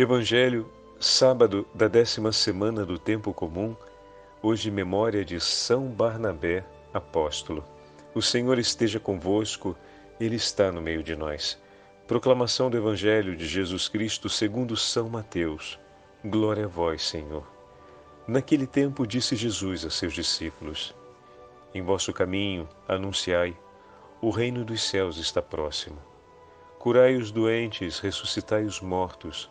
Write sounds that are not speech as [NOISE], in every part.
Evangelho, sábado da décima semana do tempo comum, hoje memória de São Barnabé, apóstolo. O Senhor esteja convosco, Ele está no meio de nós. Proclamação do Evangelho de Jesus Cristo segundo São Mateus. Glória a vós, Senhor. Naquele tempo disse Jesus a seus discípulos: Em vosso caminho anunciai: o reino dos céus está próximo. Curai os doentes, ressuscitai os mortos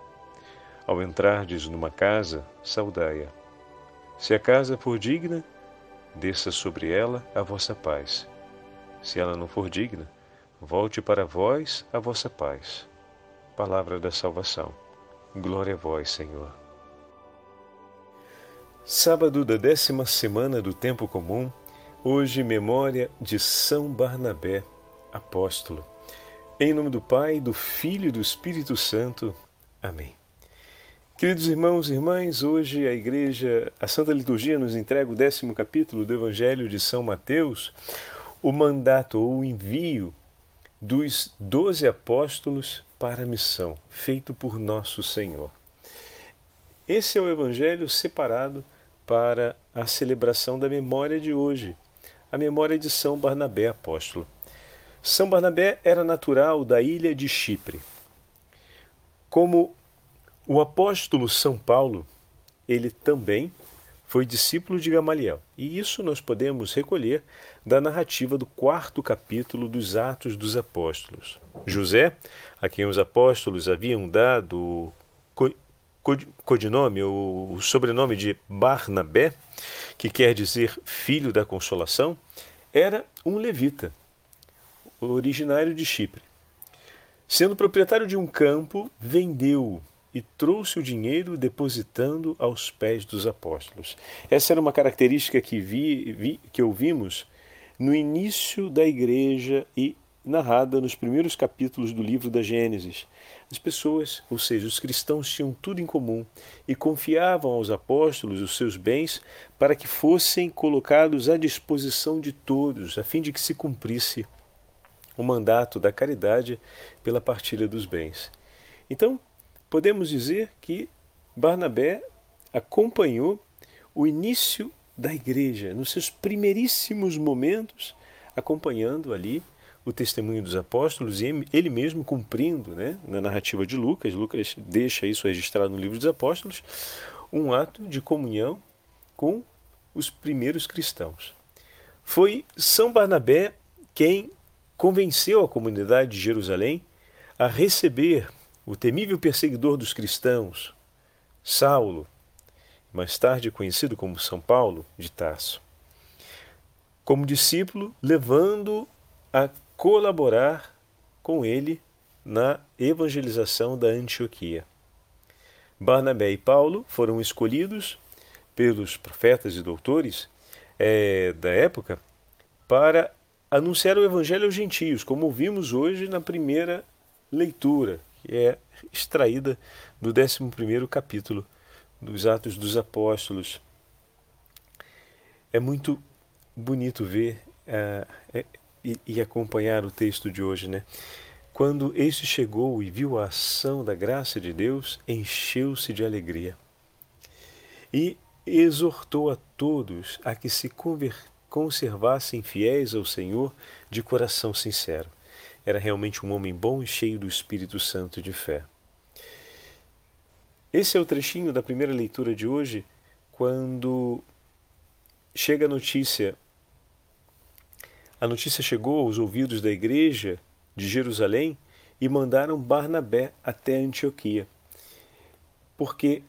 Ao entrardes numa casa, saudai-a. Se a casa for digna, desça sobre ela a vossa paz. Se ela não for digna, volte para vós a vossa paz. Palavra da salvação. Glória a vós, Senhor. Sábado da décima semana do tempo comum, hoje memória de São Barnabé, apóstolo. Em nome do Pai, do Filho e do Espírito Santo. Amém. Queridos irmãos e irmãs, hoje a Igreja, a Santa Liturgia nos entrega o décimo capítulo do Evangelho de São Mateus, o mandato ou o envio dos doze apóstolos para a missão, feito por nosso Senhor. Esse é o Evangelho separado para a celebração da memória de hoje, a memória de São Barnabé apóstolo. São Barnabé era natural da ilha de Chipre. Como o apóstolo São Paulo, ele também foi discípulo de Gamaliel. E isso nós podemos recolher da narrativa do quarto capítulo dos Atos dos Apóstolos. José, a quem os apóstolos haviam dado o codinome o sobrenome de Barnabé, que quer dizer filho da consolação, era um levita, originário de Chipre. Sendo proprietário de um campo, vendeu e trouxe o dinheiro depositando aos pés dos apóstolos. Essa era uma característica que, vi, vi, que ouvimos no início da igreja e narrada nos primeiros capítulos do livro da Gênesis. As pessoas, ou seja, os cristãos, tinham tudo em comum e confiavam aos apóstolos os seus bens para que fossem colocados à disposição de todos, a fim de que se cumprisse o mandato da caridade pela partilha dos bens. Então, podemos dizer que Barnabé acompanhou o início da igreja, nos seus primeiríssimos momentos, acompanhando ali o testemunho dos apóstolos e ele mesmo cumprindo, né, na narrativa de Lucas, Lucas deixa isso registrado no livro dos apóstolos, um ato de comunhão com os primeiros cristãos. Foi São Barnabé quem convenceu a comunidade de Jerusalém a receber o temível perseguidor dos cristãos, Saulo, mais tarde conhecido como São Paulo de Tarso, como discípulo, levando a colaborar com ele na evangelização da Antioquia. Barnabé e Paulo foram escolhidos pelos profetas e doutores é, da época para anunciar o evangelho aos gentios, como vimos hoje na primeira leitura que é extraída do 11 capítulo dos Atos dos Apóstolos. É muito bonito ver uh, e, e, acompanhar o texto de hoje, né? Quando este chegou e viu a ação da graça de Deus, encheu-se de alegria e exortou a todos a que se conservassem fiéis ao Senhor de coração sincero era realmente um homem bom e cheio do Espírito Santo de fé. Esse é o trechinho da primeira leitura de hoje, quando chega a notícia. A notícia chegou aos ouvidos da igreja de Jerusalém e mandaram Barnabé até Antioquia, porque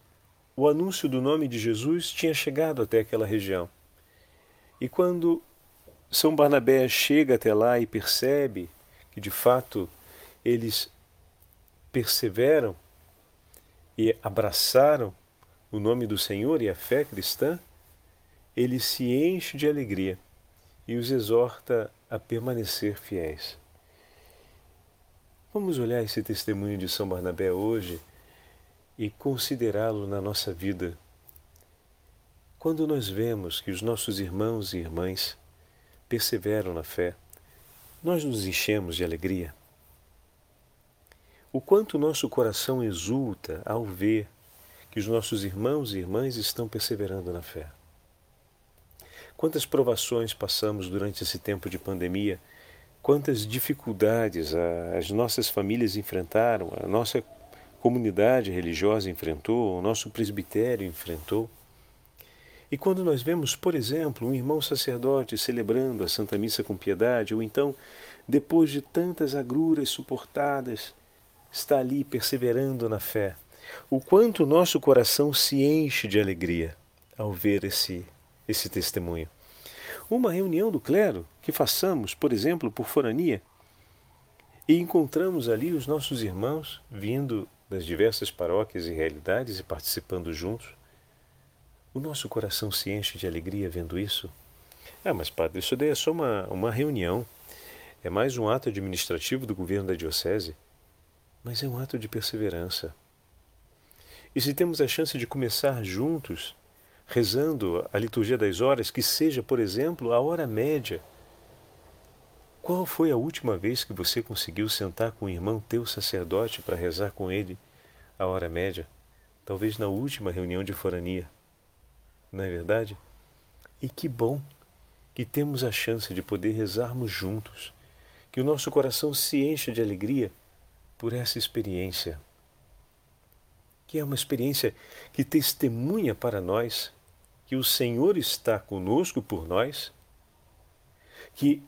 o anúncio do nome de Jesus tinha chegado até aquela região. E quando São Barnabé chega até lá e percebe que de fato eles perseveram e abraçaram o nome do Senhor e a fé cristã, ele se enche de alegria e os exorta a permanecer fiéis. Vamos olhar esse testemunho de São Barnabé hoje e considerá-lo na nossa vida. Quando nós vemos que os nossos irmãos e irmãs perseveram na fé, nós nos enchemos de alegria. O quanto nosso coração exulta ao ver que os nossos irmãos e irmãs estão perseverando na fé. Quantas provações passamos durante esse tempo de pandemia, quantas dificuldades as nossas famílias enfrentaram, a nossa comunidade religiosa enfrentou, o nosso presbitério enfrentou. E quando nós vemos, por exemplo, um irmão sacerdote celebrando a Santa Missa com piedade, ou então, depois de tantas agruras suportadas, está ali perseverando na fé, o quanto o nosso coração se enche de alegria ao ver esse, esse testemunho. Uma reunião do clero que façamos, por exemplo, por forania, e encontramos ali os nossos irmãos vindo das diversas paróquias e realidades e participando juntos. O nosso coração se enche de alegria vendo isso. Ah, mas padre, isso daí é só uma, uma reunião. É mais um ato administrativo do governo da diocese. Mas é um ato de perseverança. E se temos a chance de começar juntos, rezando a liturgia das horas, que seja, por exemplo, a hora média. Qual foi a última vez que você conseguiu sentar com o irmão teu sacerdote para rezar com ele a hora média? Talvez na última reunião de forania. Não é verdade? E que bom que temos a chance de poder rezarmos juntos, que o nosso coração se encha de alegria por essa experiência que é uma experiência que testemunha para nós que o Senhor está conosco por nós, que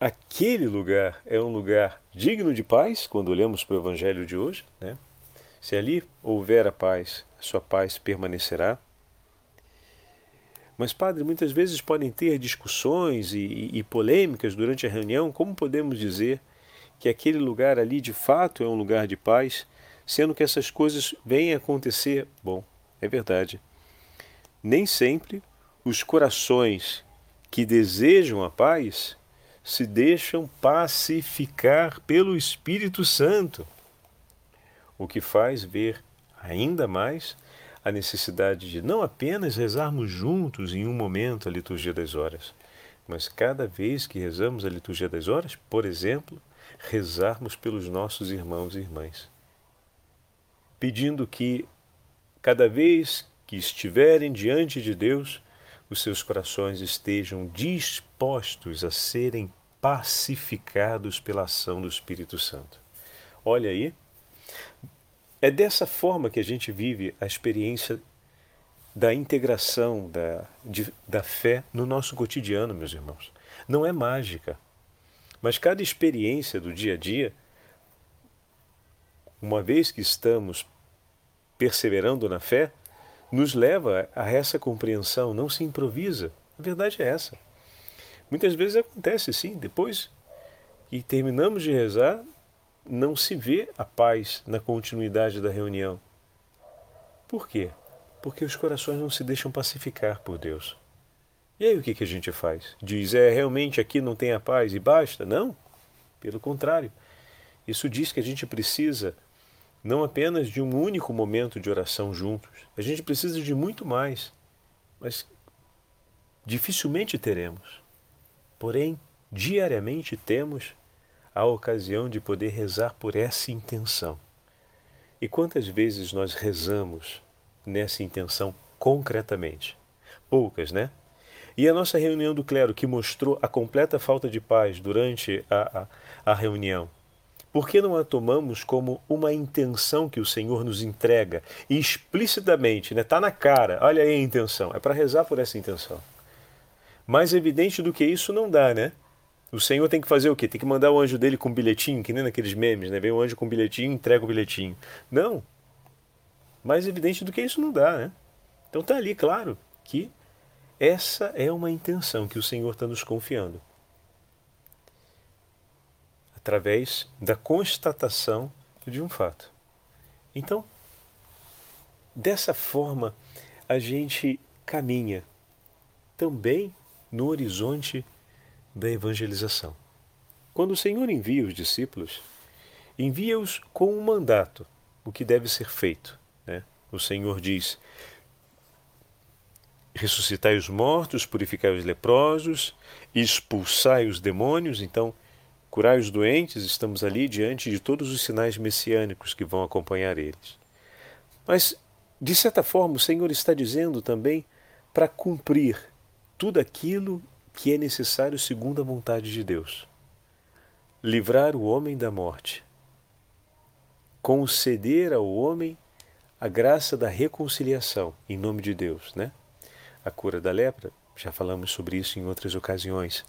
aquele lugar é um lugar digno de paz, quando olhamos para o Evangelho de hoje, né? Se ali houver a paz, a sua paz permanecerá. Mas, padre, muitas vezes podem ter discussões e, e, e polêmicas durante a reunião. Como podemos dizer que aquele lugar ali de fato é um lugar de paz sendo que essas coisas vêm acontecer. Bom, é verdade. Nem sempre os corações que desejam a paz se deixam pacificar pelo Espírito Santo, o que faz ver ainda mais a necessidade de não apenas rezarmos juntos em um momento a liturgia das horas, mas cada vez que rezamos a liturgia das horas, por exemplo, rezarmos pelos nossos irmãos e irmãs pedindo que, cada vez que estiverem diante de Deus, os seus corações estejam dispostos a serem pacificados pela ação do Espírito Santo. Olha aí, é dessa forma que a gente vive a experiência da integração da, de, da fé no nosso cotidiano, meus irmãos. Não é mágica, mas cada experiência do dia a dia uma vez que estamos perseverando na fé, nos leva a essa compreensão, não se improvisa. A verdade é essa. Muitas vezes acontece sim, depois que terminamos de rezar, não se vê a paz na continuidade da reunião. Por quê? Porque os corações não se deixam pacificar por Deus. E aí o que, a gente faz? Diz, é realmente aqui não tem a paz e basta? Não. Pelo contrário. Isso diz que a gente precisa não apenas de um único momento de oração juntos. A gente precisa de muito mais, mas dificilmente teremos. Porém, diariamente temos a ocasião de poder rezar por essa intenção. E quantas vezes nós rezamos nessa intenção concretamente? Poucas, né? E a nossa reunião do clero, que mostrou a completa falta de paz durante a, a, a reunião, por que não a tomamos como uma intenção que o Senhor nos entrega e explicitamente, né? Está na cara, olha aí a intenção, é para rezar por essa intenção. Mais evidente do que isso não dá, né? O Senhor tem que fazer o quê? Tem que mandar o anjo dele com um bilhetinho, que nem naqueles memes, né? Vem o anjo com um bilhetinho entrega o bilhetinho. Não. Mais evidente do que isso não dá, né? Então está ali, claro, que essa é uma intenção que o Senhor está nos confiando através da constatação de um fato. Então, dessa forma a gente caminha também no horizonte da evangelização. Quando o Senhor envia os discípulos, envia-os com um mandato, o que deve ser feito. Né? O Senhor diz: ressuscitai os mortos, purificai os leprosos, expulsai os demônios. Então, curai os doentes, estamos ali diante de todos os sinais messiânicos que vão acompanhar eles. Mas, de certa forma, o Senhor está dizendo também para cumprir tudo aquilo que é necessário segundo a vontade de Deus. Livrar o homem da morte. Conceder ao homem a graça da reconciliação em nome de Deus, né? A cura da lepra, já falamos sobre isso em outras ocasiões.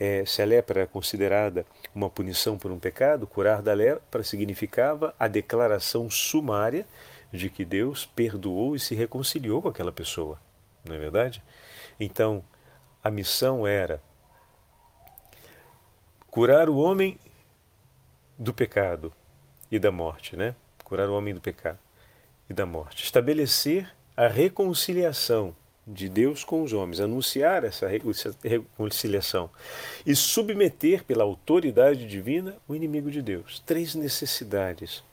É, se a lepra era considerada uma punição por um pecado, curar da lepra significava a declaração sumária de que Deus perdoou e se reconciliou com aquela pessoa, não é verdade? Então, a missão era curar o homem do pecado e da morte, né? Curar o homem do pecado e da morte. Estabelecer a reconciliação de Deus com os homens, anunciar essa reconciliação e submeter pela autoridade divina o inimigo de Deus. Três necessidades.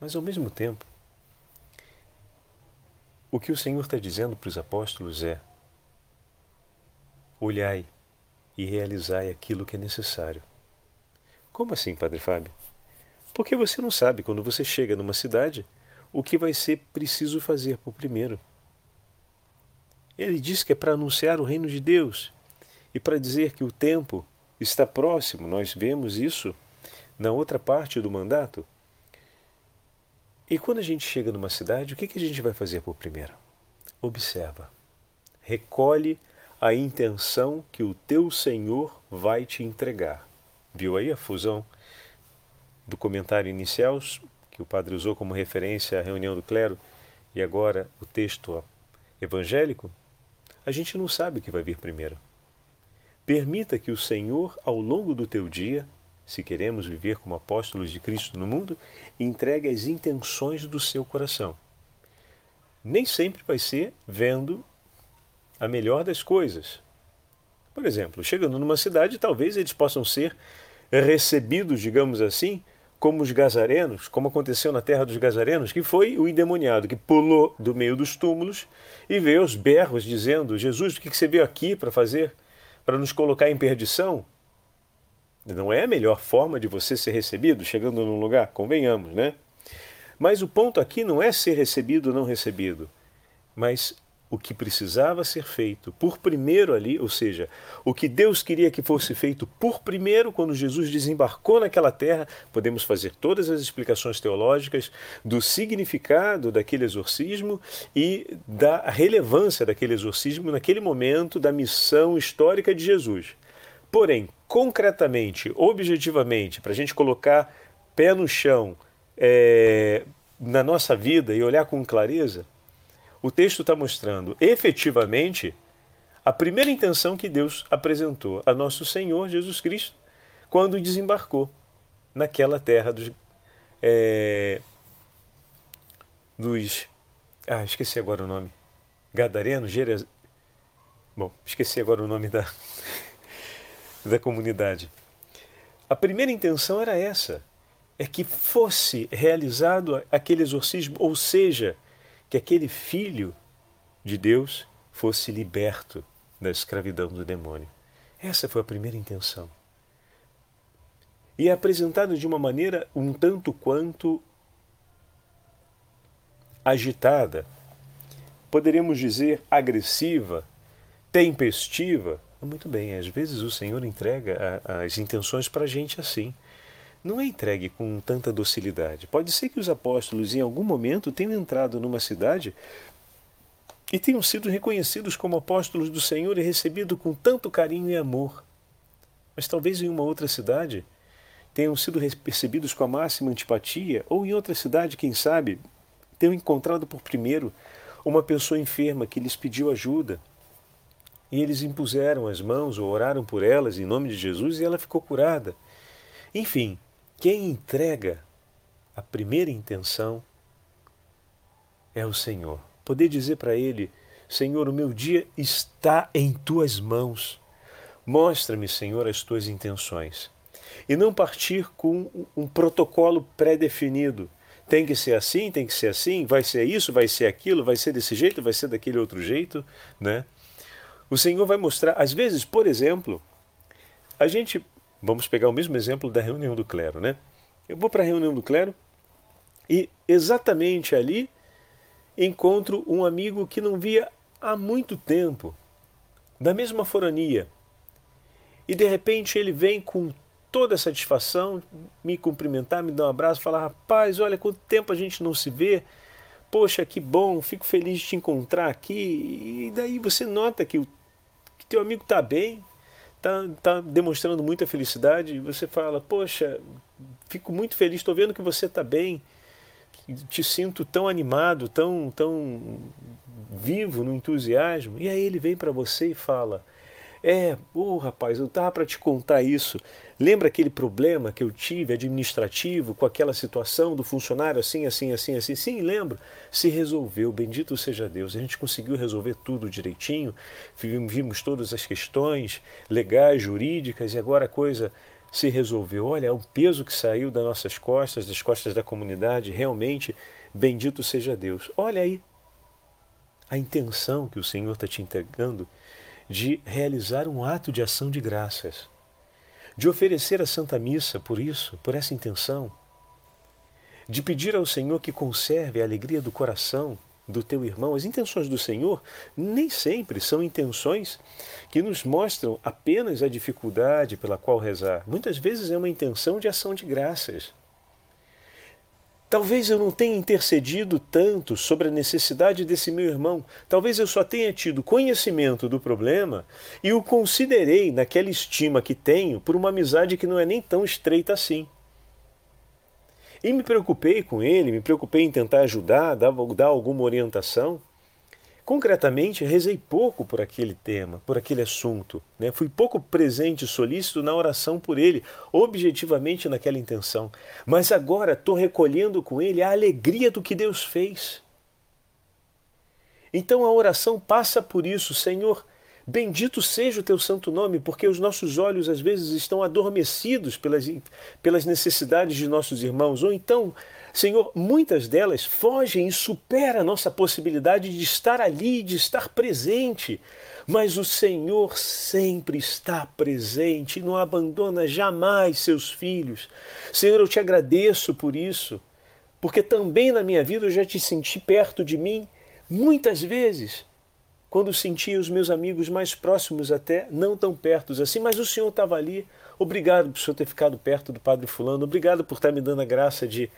Mas ao mesmo tempo, o que o Senhor está dizendo para os apóstolos é: olhai e realizai aquilo que é necessário. Como assim, Padre Fábio? Porque você não sabe, quando você chega numa cidade, o que vai ser preciso fazer por primeiro. Ele diz que é para anunciar o reino de Deus e para dizer que o tempo está próximo. Nós vemos isso na outra parte do mandato. E quando a gente chega numa cidade, o que, que a gente vai fazer por primeiro? Observa, recolhe a intenção que o teu Senhor vai te entregar. Viu aí a fusão do comentário inicial que o padre usou como referência à reunião do clero e agora o texto evangélico? A gente não sabe o que vai vir primeiro. Permita que o Senhor, ao longo do teu dia, se queremos viver como apóstolos de Cristo no mundo, entregue as intenções do seu coração. Nem sempre vai ser vendo a melhor das coisas. Por exemplo, chegando numa cidade, talvez eles possam ser recebidos, digamos assim, como os gazarenos, como aconteceu na terra dos gazarenos, que foi o endemoniado que pulou do meio dos túmulos e veio aos berros dizendo: Jesus, o que você veio aqui para fazer? Para nos colocar em perdição? Não é a melhor forma de você ser recebido chegando num lugar, convenhamos, né? Mas o ponto aqui não é ser recebido ou não recebido, mas o que precisava ser feito por primeiro ali, ou seja, o que Deus queria que fosse feito por primeiro quando Jesus desembarcou naquela terra, podemos fazer todas as explicações teológicas do significado daquele exorcismo e da relevância daquele exorcismo naquele momento da missão histórica de Jesus. Porém, concretamente, objetivamente, para a gente colocar pé no chão é, na nossa vida e olhar com clareza, o texto está mostrando efetivamente a primeira intenção que Deus apresentou a nosso Senhor Jesus Cristo quando desembarcou naquela terra dos. É, dos ah, esqueci agora o nome. Gadareno, Jerez... Bom, esqueci agora o nome da, [LAUGHS] da comunidade. A primeira intenção era essa: é que fosse realizado aquele exorcismo, ou seja, que aquele filho de Deus fosse liberto da escravidão do demônio. Essa foi a primeira intenção. E é apresentado de uma maneira um tanto quanto agitada, poderíamos dizer agressiva, tempestiva. Muito bem, às vezes o Senhor entrega as intenções para a gente assim não é entregue com tanta docilidade. Pode ser que os apóstolos, em algum momento, tenham entrado numa cidade e tenham sido reconhecidos como apóstolos do Senhor e recebido com tanto carinho e amor. Mas talvez em uma outra cidade tenham sido percebidos com a máxima antipatia, ou em outra cidade, quem sabe, tenham encontrado por primeiro uma pessoa enferma que lhes pediu ajuda. E eles impuseram as mãos ou oraram por elas em nome de Jesus e ela ficou curada. Enfim, quem entrega a primeira intenção é o Senhor. Poder dizer para Ele: Senhor, o meu dia está em tuas mãos. Mostra-me, Senhor, as tuas intenções. E não partir com um protocolo pré-definido. Tem que ser assim, tem que ser assim, vai ser isso, vai ser aquilo, vai ser desse jeito, vai ser daquele outro jeito, né? O Senhor vai mostrar, às vezes, por exemplo, a gente, vamos pegar o mesmo exemplo da reunião do clero, né? Eu vou para a reunião do clero e exatamente ali encontro um amigo que não via há muito tempo, da mesma forania. E de repente ele vem com toda a satisfação me cumprimentar, me dar um abraço, falar: rapaz, olha quanto tempo a gente não se vê. Poxa, que bom, fico feliz de te encontrar aqui. E daí você nota que o que teu amigo está bem, está tá demonstrando muita felicidade. E você fala: Poxa, fico muito feliz, estou vendo que você está bem te sinto tão animado, tão, tão vivo no entusiasmo. E aí ele vem para você e fala: É, ô oh, rapaz, eu estava para te contar isso. Lembra aquele problema que eu tive administrativo com aquela situação do funcionário assim, assim, assim, assim? Sim, lembro. Se resolveu, bendito seja Deus. A gente conseguiu resolver tudo direitinho, vimos todas as questões legais, jurídicas, e agora a coisa se resolveu. Olha, o peso que saiu das nossas costas, das costas da comunidade, realmente, bendito seja Deus. Olha aí a intenção que o Senhor está te entregando de realizar um ato de ação de graças, de oferecer a Santa Missa por isso, por essa intenção, de pedir ao Senhor que conserve a alegria do coração do teu irmão. As intenções do Senhor nem sempre são intenções que nos mostram apenas a dificuldade pela qual rezar. Muitas vezes é uma intenção de ação de graças. Talvez eu não tenha intercedido tanto sobre a necessidade desse meu irmão. Talvez eu só tenha tido conhecimento do problema e o considerei naquela estima que tenho por uma amizade que não é nem tão estreita assim. E me preocupei com ele, me preocupei em tentar ajudar, dar, dar alguma orientação. Concretamente, rezei pouco por aquele tema, por aquele assunto. Né? Fui pouco presente e solícito na oração por ele, objetivamente naquela intenção. Mas agora estou recolhendo com ele a alegria do que Deus fez. Então a oração passa por isso, Senhor, Bendito seja o teu santo nome, porque os nossos olhos às vezes estão adormecidos pelas, pelas necessidades de nossos irmãos, ou então, Senhor, muitas delas fogem e superam a nossa possibilidade de estar ali, de estar presente. Mas o Senhor sempre está presente e não abandona jamais seus filhos. Senhor, eu te agradeço por isso, porque também na minha vida eu já te senti perto de mim muitas vezes quando sentia os meus amigos mais próximos até, não tão perto assim, mas o Senhor estava ali. Obrigado por o Senhor ter ficado perto do Padre Fulano, obrigado por estar me dando a graça de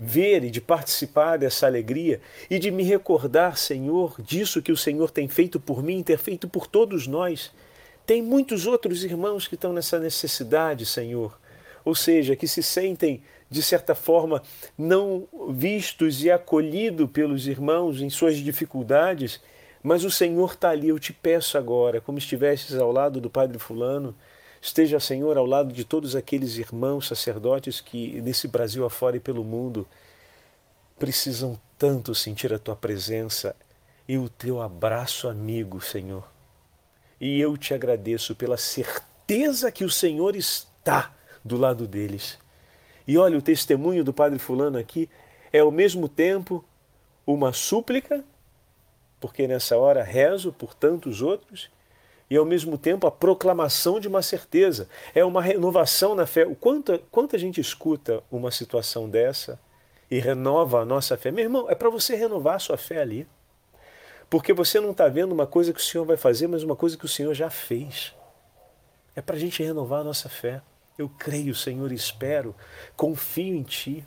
ver e de participar dessa alegria e de me recordar, Senhor, disso que o Senhor tem feito por mim, ter feito por todos nós. Tem muitos outros irmãos que estão nessa necessidade, Senhor, ou seja, que se sentem de certa forma não vistos e acolhidos pelos irmãos em suas dificuldades mas o Senhor está ali, eu te peço agora, como estivestes ao lado do Padre Fulano, esteja, Senhor, ao lado de todos aqueles irmãos sacerdotes que nesse Brasil afora e pelo mundo precisam tanto sentir a tua presença e o teu abraço amigo, Senhor. E eu te agradeço pela certeza que o Senhor está do lado deles. E olha, o testemunho do Padre Fulano aqui é ao mesmo tempo uma súplica porque nessa hora rezo por tantos outros e ao mesmo tempo a proclamação de uma certeza. É uma renovação na fé. Quanto, quanto a gente escuta uma situação dessa e renova a nossa fé. Meu irmão, é para você renovar a sua fé ali. Porque você não está vendo uma coisa que o Senhor vai fazer, mas uma coisa que o Senhor já fez. É para a gente renovar a nossa fé. Eu creio, Senhor, espero, confio em Ti,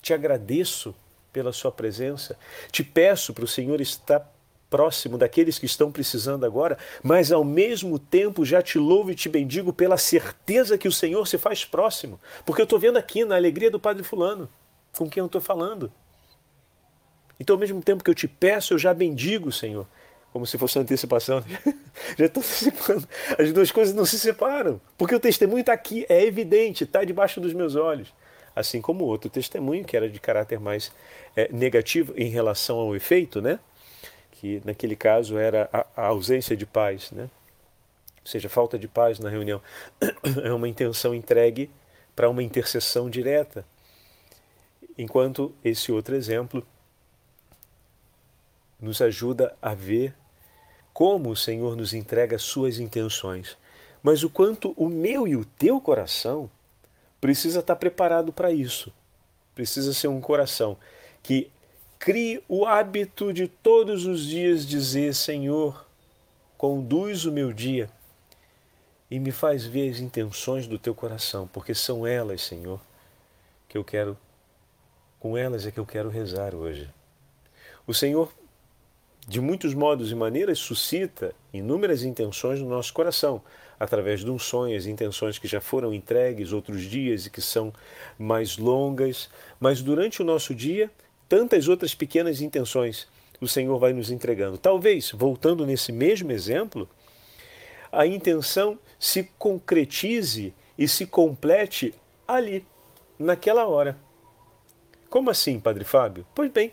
te agradeço pela Sua presença, te peço para o Senhor estar próximo daqueles que estão precisando agora, mas ao mesmo tempo já te louvo e te bendigo pela certeza que o Senhor se faz próximo, porque eu estou vendo aqui na alegria do Padre Fulano, com quem eu estou falando. Então, ao mesmo tempo que eu te peço, eu já bendigo, Senhor, como se fosse uma antecipação. [LAUGHS] já estou antecipando. As duas coisas não se separam, porque o testemunho está aqui, é evidente, está debaixo dos meus olhos. assim como outro testemunho que era de caráter mais é, negativo em relação ao efeito, né? Que naquele caso era a, a ausência de paz, né? ou seja, falta de paz na reunião. [COUGHS] É uma intenção entregue para uma intercessão direta. Enquanto esse outro exemplo nos ajuda a ver como o Senhor nos entrega suas intenções, mas o quanto o meu e o teu coração precisa estar preparado para isso. Precisa ser um coração que crie o hábito de todos os dias dizer: Senhor, conduz o meu dia e me faz ver as intenções do teu coração, porque são elas, Senhor, que eu quero, com elas é que eu quero rezar hoje. O Senhor, de muitos modos e maneiras, suscita inúmeras intenções no nosso coração, através de unções, intenções que já foram entregues outros dias e que são mais longas, mas durante o nosso dia, tantas outras pequenas intenções o Senhor vai nos entregando. Talvez, voltando nesse mesmo exemplo, a intenção se concretize e se complete ali, naquela hora. Como assim, Padre Fábio? Pois bem,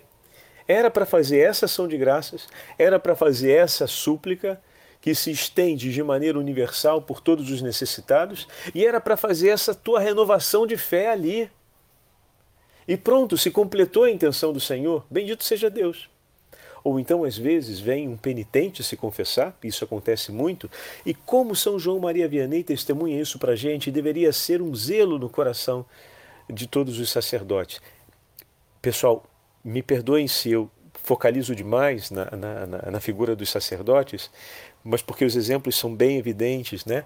era para fazer essa ação de graças, era para fazer essa súplica que se estende de maneira universal por todos os necessitados, e era para fazer essa tua renovação de fé ali. E pronto, se completou a intenção do Senhor, bendito seja Deus. Ou então, às vezes, vem um penitente se confessar, isso acontece muito, e como São João Maria Vianney testemunha isso para a gente, deveria ser um zelo no coração de todos os sacerdotes. Pessoal, me perdoem se eu focalizo demais na, na, na, na figura dos sacerdotes, mas porque os exemplos são bem evidentes, né?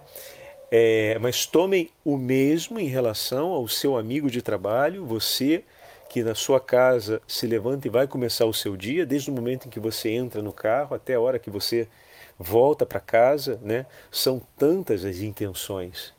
É, mas tomem o mesmo em relação ao seu amigo de trabalho, você que na sua casa se levanta e vai começar o seu dia, desde o momento em que você entra no carro até a hora que você volta para casa, né? São tantas as intenções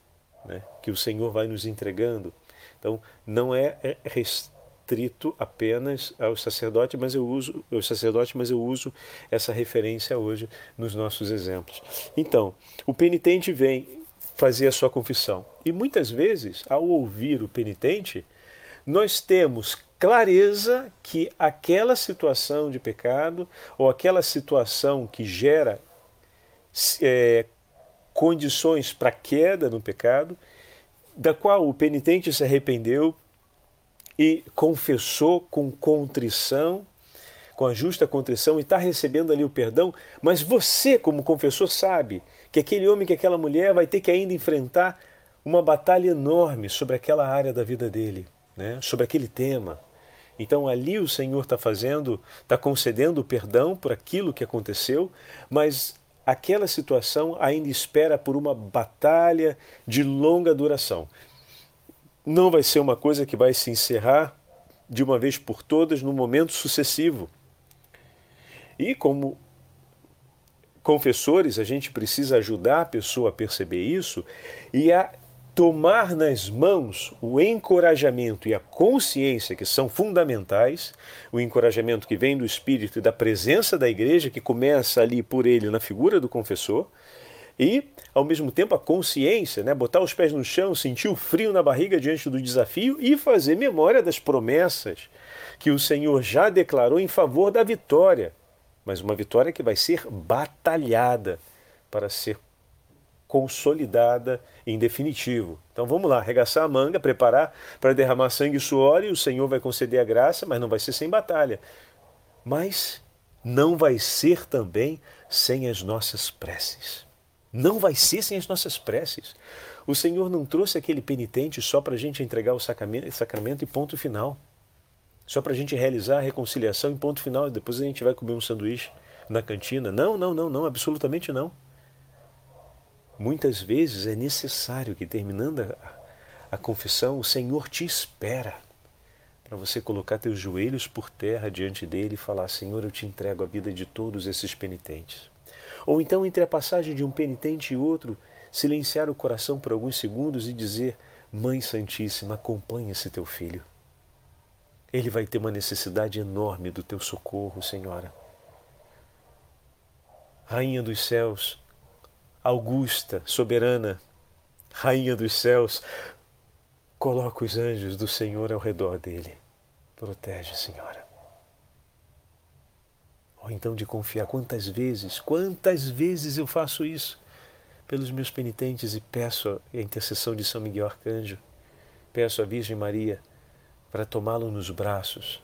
né, que o Senhor vai nos entregando. Então, não é, é restrito apenas ao sacerdote, mas eu uso o sacerdote, mas eu uso essa referência hoje nos nossos exemplos. Então, o penitente vem fazer a sua confissão. E muitas vezes, ao ouvir o penitente, nós temos clareza que aquela situação de pecado ou aquela situação que gera é, condições para queda no pecado, da qual o penitente se arrependeu, e confessou com contrição, com a justa contrição, e está recebendo ali o perdão, mas você, como confessor, sabe que aquele homem, que aquela mulher vai ter que ainda enfrentar uma batalha enorme sobre aquela área da vida dele, né? sobre aquele tema. Então ali o Senhor está fazendo, está concedendo perdão por aquilo que aconteceu, mas aquela situação ainda espera por uma batalha de longa duração não vai ser uma coisa que vai se encerrar de uma vez por todas no momento sucessivo. E como confessores, a gente precisa ajudar a pessoa a perceber isso e a tomar nas mãos o encorajamento e a consciência que são fundamentais, o encorajamento que vem do Espírito e da presença da igreja, que começa ali por ele na figura do confessor, e, ao mesmo tempo, a consciência, né? botar os pés no chão, sentir o frio na barriga diante do desafio e fazer memória das promessas que o Senhor já declarou em favor da vitória, mas uma vitória que vai ser batalhada para ser consolidada em definitivo. Então vamos lá, arregaçar a manga, preparar para derramar sangue e suor e o Senhor vai conceder a graça, mas não vai ser sem batalha. Mas não vai ser também sem as nossas preces. Não vai ser sem as nossas preces. O Senhor não trouxe aquele penitente só para a gente entregar o sacramento, sacramento e ponto final. Só para a gente realizar a reconciliação e ponto final. E depois a gente vai comer um sanduíche na cantina. Não, não, não, não, absolutamente não. Muitas vezes é necessário que, terminando a, a confissão, o Senhor te espera para você colocar teus joelhos por terra diante dele e falar: Senhor, eu te entrego a vida de todos esses penitentes. Ou então, entre a passagem de um penitente e outro, silenciar o coração por alguns segundos e dizer: Mãe Santíssima, acompanhe esse teu filho. Ele vai ter uma necessidade enorme do teu socorro, Senhora. Rainha dos céus, augusta, soberana, Rainha dos céus, coloca os anjos do Senhor ao redor dele. Protege, Senhora. Ou então de confiar. Quantas vezes, quantas vezes eu faço isso pelos meus penitentes e peço a intercessão de São Miguel Arcanjo, peço à Virgem Maria para tomá-lo nos braços.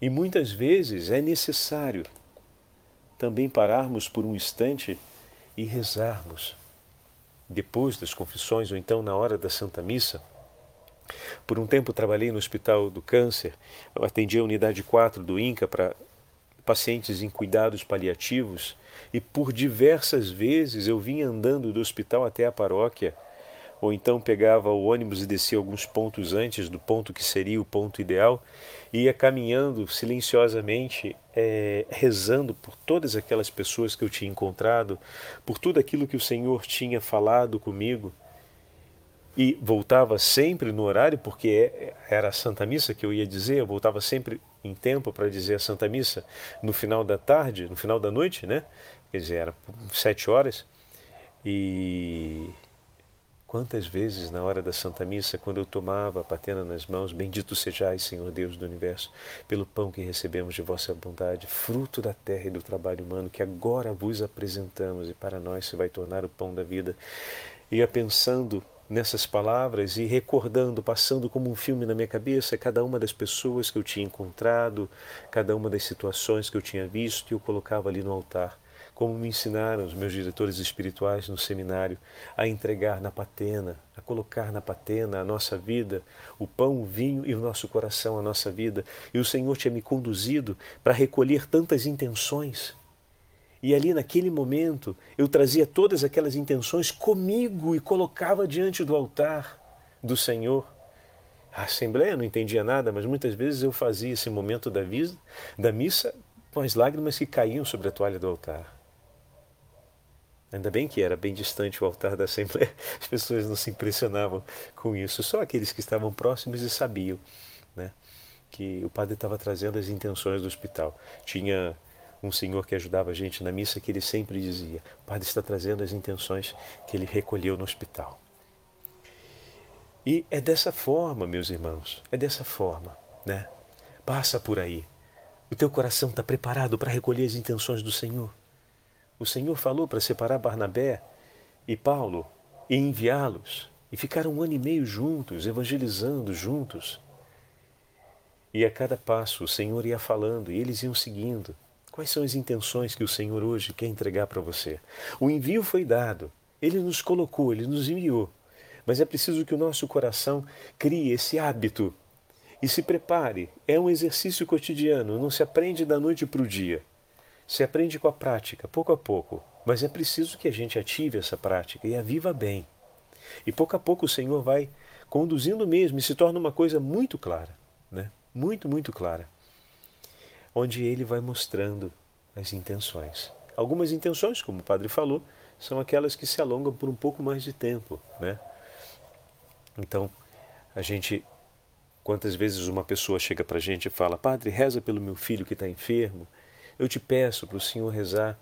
E muitas vezes é necessário também pararmos por um instante e rezarmos. Depois das confissões ou então na hora da Santa Missa, por um tempo trabalhei no Hospital do Câncer, eu atendi a unidade 4 do INCA para pacientes em cuidados paliativos e por diversas vezes eu vinha andando do hospital até a paróquia, ou então pegava o ônibus e descia alguns pontos antes do ponto que seria o ponto ideal, e ia caminhando silenciosamente, é, rezando por todas aquelas pessoas que eu tinha encontrado, por tudo aquilo que o Senhor tinha falado comigo e voltava sempre no horário, porque é, era a Santa Missa que eu ia dizer, eu voltava sempre em tempo para dizer a Santa Missa no final da tarde, no final da noite, né? Quer dizer, era sete horas. E quantas vezes na hora da Santa Missa, quando eu tomava a patena nas mãos, bendito sejais, Senhor Deus do Universo, pelo pão que recebemos de vossa bondade, fruto da terra e do trabalho humano, que agora vos apresentamos e para nós se vai tornar o pão da vida. Ia pensando nessas palavras e recordando, passando como um filme na minha cabeça cada uma das pessoas que eu tinha encontrado, cada uma das situações que eu tinha visto e eu colocava ali no altar. Como me ensinaram os meus diretores espirituais no seminário a entregar na patena, a colocar na patena a nossa vida, o pão, o vinho e o nosso coração, a nossa vida. E o Senhor tinha me conduzido para recolher tantas intenções e ali naquele momento eu trazia todas aquelas intenções comigo e colocava diante do altar do Senhor. A Assembleia não entendia nada, mas muitas vezes eu fazia esse momento da, visa, da missa com as lágrimas que caíam sobre a toalha do altar. Ainda bem que era bem distante o altar da Assembleia, [LAUGHS] as pessoas não se impressionavam com isso, só aqueles que estavam próximos e sabiam né, que o padre estava trazendo as intenções do hospital. Tinha um senhor que ajudava a gente na missa que ele sempre dizia: o padre está trazendo as intenções que ele recolheu no hospital. E é dessa forma, meus irmãos, é dessa forma, né? Passa por aí. O teu coração está preparado para recolher as intenções do Senhor. O Senhor falou para separar Barnabé e Paulo e enviá-los. E ficaram um ano e meio juntos, evangelizando juntos. E a cada passo o Senhor ia falando e eles iam seguindo. Quais são as intenções que o Senhor hoje quer entregar para você? O envio foi dado, ele nos colocou, ele nos enviou. Mas é preciso que o nosso coração crie esse hábito e se prepare. É um exercício cotidiano, não se aprende da noite para o dia. Se aprende com a prática, pouco a pouco. Mas é preciso que a gente ative essa prática e a viva bem. E pouco a pouco o Senhor vai conduzindo mesmo e se torna uma coisa muito clara, né? Muito, muito clara onde ele vai mostrando as intenções. Algumas intenções, como o padre falou, são aquelas que se alongam por um pouco mais de tempo, né? Então, a gente, quantas vezes uma pessoa chega para a gente e fala, Padre, reza pelo meu filho que está enfermo, eu te peço para o Senhor rezar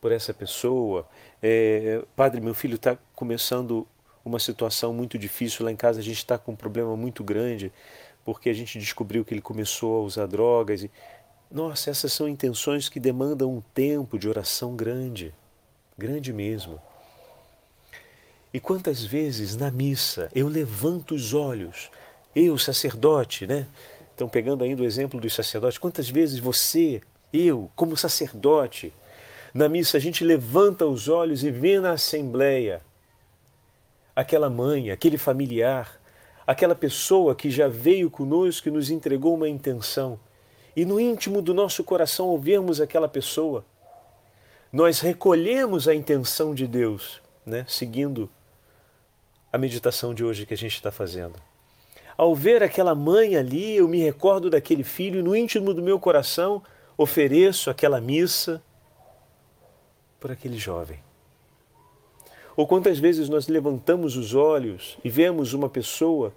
por essa pessoa. É, padre, meu filho está começando uma situação muito difícil lá em casa, a gente está com um problema muito grande, porque a gente descobriu que ele começou a usar drogas. E nossa, essas são intenções que demandam um tempo de oração grande, grande mesmo. E quantas vezes na missa eu levanto os olhos, eu, sacerdote, né? Então, pegando ainda o exemplo dos sacerdotes, quantas vezes você, eu, como sacerdote, na missa a gente levanta os olhos e vê na assembleia aquela mãe, aquele familiar, aquela pessoa que já veio conosco e nos entregou uma intenção e no íntimo do nosso coração ouvirmos aquela pessoa, nós recolhemos a intenção de Deus, né? seguindo a meditação de hoje que a gente está fazendo. Ao ver aquela mãe ali, eu me recordo daquele filho, no íntimo do meu coração ofereço aquela missa por aquele jovem. Ou quantas vezes nós levantamos os olhos e vemos uma pessoa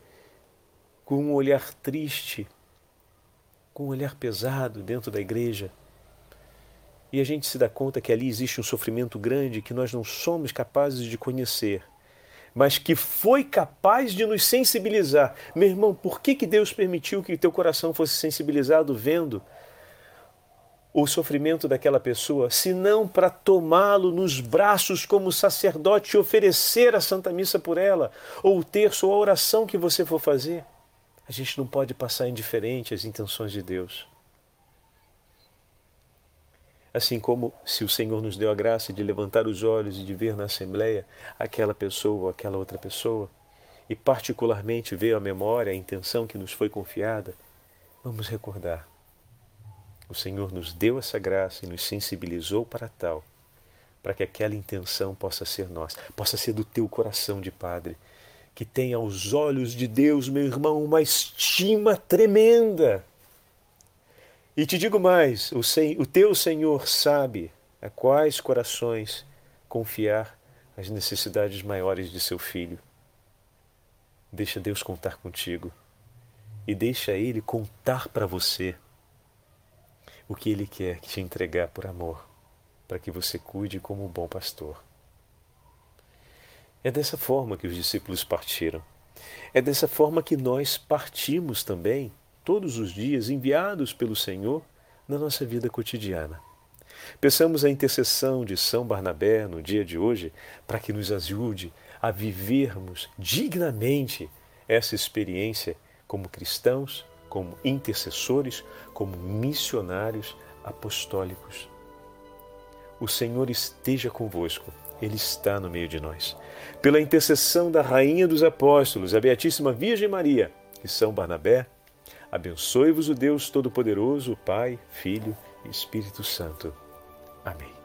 com um olhar triste, com um olhar pesado dentro da igreja. E a gente se dá conta que ali existe um sofrimento grande que nós não somos capazes de conhecer. mas que foi capaz de nos sensibilizar. Meu irmão, por que, que Deus permitiu que teu coração fosse sensibilizado vendo o sofrimento daquela pessoa, se não para tomá-lo nos braços como sacerdote e oferecer a Santa Missa por ela, ou o terço ou a oração que você for fazer? A gente não pode passar indiferente às intenções de Deus. Assim como se o Senhor nos deu a graça de levantar os olhos e de ver na Assembleia aquela pessoa ou aquela outra pessoa, e particularmente veio à memória a intenção que nos foi confiada, vamos recordar. O Senhor nos deu essa graça e nos sensibilizou para tal, para que aquela intenção possa ser nossa, possa ser do teu coração de Padre, que tem aos olhos de Deus, meu irmão, uma estima tremenda e te digo mais: o, sen, o teu Senhor sabe a quais corações confiar as necessidades maiores de seu filho. Deixa Deus contar contigo e deixa Ele contar para você o que Ele quer te entregar por amor, para que você cuide como um bom pastor. É dessa forma que os discípulos partiram. É dessa forma que nós partimos também todos os dias enviados pelo Senhor na nossa vida cotidiana. Peçamos a intercessão de São Barnabé no dia de hoje para que nos ajude a vivermos dignamente essa experiência como cristãos, como intercessores, como missionários apostólicos. O Senhor esteja convosco, Ele está no meio de nós. Pela intercessão da Rainha dos Apóstolos, a Beatíssima Virgem Maria e São Barnabé, Abençoe-vos o Deus Todo-Poderoso, Pai, Filho e Espírito Santo. Amém.